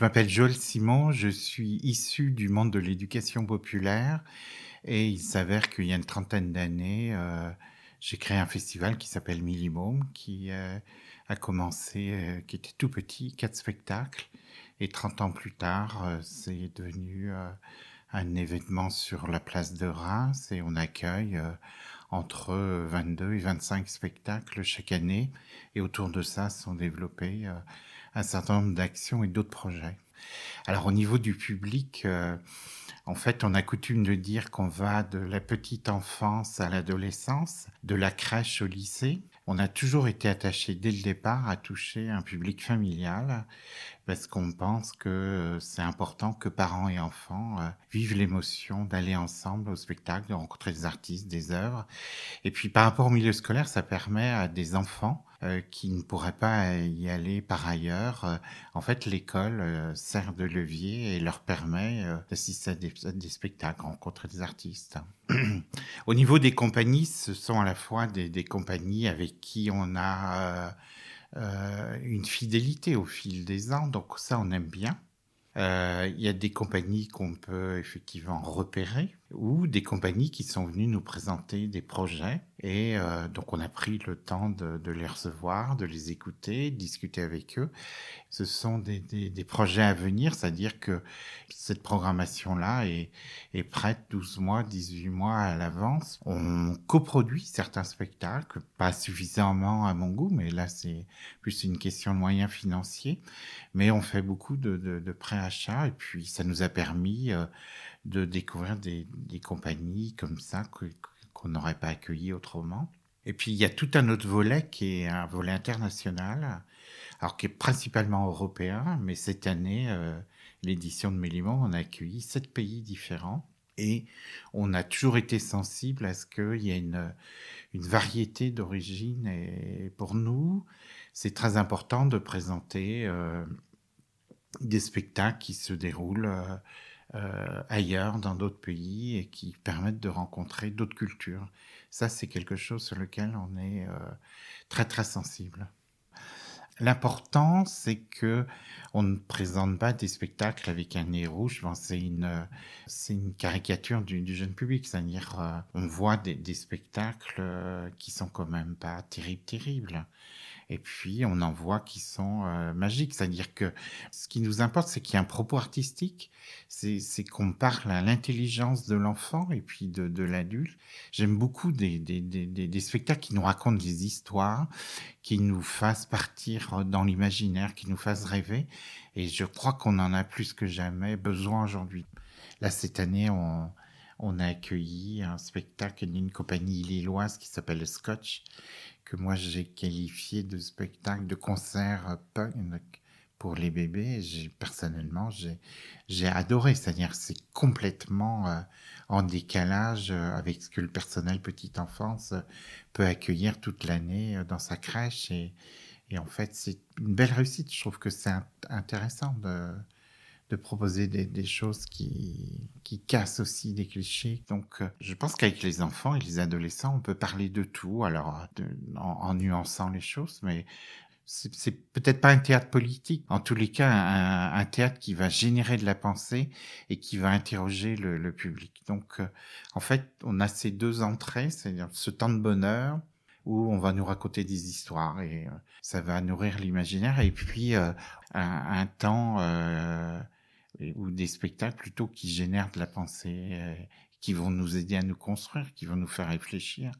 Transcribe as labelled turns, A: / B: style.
A: Je m'appelle Joël Simon, je suis issu du monde de l'éducation populaire et il s'avère qu'il y a une trentaine d'années, euh, j'ai créé un festival qui s'appelle Millimum, qui euh, a commencé, euh, qui était tout petit, quatre spectacles, et 30 ans plus tard, c'est devenu un événement sur la place de Reims et on accueille entre 22 et 25 spectacles chaque année et autour de ça sont développés un certain nombre d'actions et d'autres projets. Alors au niveau du public, euh, en fait, on a coutume de dire qu'on va de la petite enfance à l'adolescence, de la crèche au lycée. On a toujours été attaché dès le départ à toucher un public familial parce qu'on pense que c'est important que parents et enfants euh, vivent l'émotion d'aller ensemble au spectacle, de rencontrer des artistes, des œuvres. Et puis par rapport au milieu scolaire, ça permet à des enfants euh, qui ne pourraient pas y aller par ailleurs. Euh, en fait, l'école euh, sert de levier et leur permet d'assister à des, spectacles, rencontrer des artistes. Au niveau des compagnies, ce sont à la fois des compagnies avec qui on a une fidélité au fil des ans, donc ça on aime bien. Il y a des compagnies qu'on peut effectivement repérer ou des compagnies qui sont venues nous présenter des projets et euh, donc on a pris le temps de, de, les recevoir, de les écouter, de discuter avec eux. Ce sont des, des, des projets à venir, c'est-à-dire que cette programmation-là est, est, prête 12 mois, 18 mois à l'avance. On coproduit certains spectacles, pas suffisamment à mon goût, mais là c'est plus une question de moyens financiers. Mais on fait beaucoup de, de, de préachats et puis ça nous a permis... Euh, de découvrir des, compagnies comme ça qu'on n'aurait pas accueillies autrement. Et puis il y a tout un autre volet qui est un volet international, alors qui est principalement européen, mais cette année, euh, l'édition de Mélimon, on a accueilli sept pays différents. Et on a toujours été sensible à ce qu'il y ait une, variété d'origine. Et pour nous, c'est très important de présenter euh, des spectacles qui se déroulent euh, euh, ailleurs, dans d'autres pays, et qui permettent de rencontrer d'autres cultures. Ça, c'est quelque chose sur lequel on est euh, très très sensible. L'important, c'est que on ne présente pas des spectacles avec un nez rouge. C'est une, caricature du, du, jeune public. C'est-à-dire, euh, on voit des, des spectacles euh, qui sont quand même pas terribles, terribles. Et puis, on en voit qui sont euh, magiques. C'est-à-dire que ce qui nous importe, c'est qu'il y a un propos artistique. C'est, qu'on parle à l'intelligence de l'enfant et puis de, l'adulte. J'aime beaucoup des, des, spectacles qui nous racontent des histoires, qui nous fassent partir dans l'imaginaire, qui nous fassent rêver. Et je crois qu'on en a plus que jamais besoin aujourd'hui. Là, cette année, on, on a accueilli un spectacle d'une compagnie lilloise qui s'appelle le Scotch, que moi j'ai qualifié de spectacle de concert pour les bébés. J'ai personnellement j'ai j'ai adoré, c'est-à-dire c'est complètement euh, en décalage euh, avec ce que le personnel petite enfance euh, peut accueillir toute l'année dans sa crèche et et en fait c'est une belle réussite. Je trouve que c'est intéressant de de proposer des, choses qui, qui cassent aussi des clichés. Donc, euh, je pense qu'avec les enfants et les adolescents, on peut parler de tout, alors en, en, nuançant les choses, mais c'est peut-être pas un théâtre politique. En tous les cas, un, théâtre qui va générer de la pensée et qui va interroger le, public. Donc, euh, en fait, on a ces deux entrées, c'est-à-dire ce temps de bonheur où on va nous raconter des histoires et euh, ça va nourrir l'imaginaire et puis un, temps ou des spectacles plutôt qui génèrent de la pensée, euh, qui vont nous aider à nous construire, qui vont nous faire réfléchir.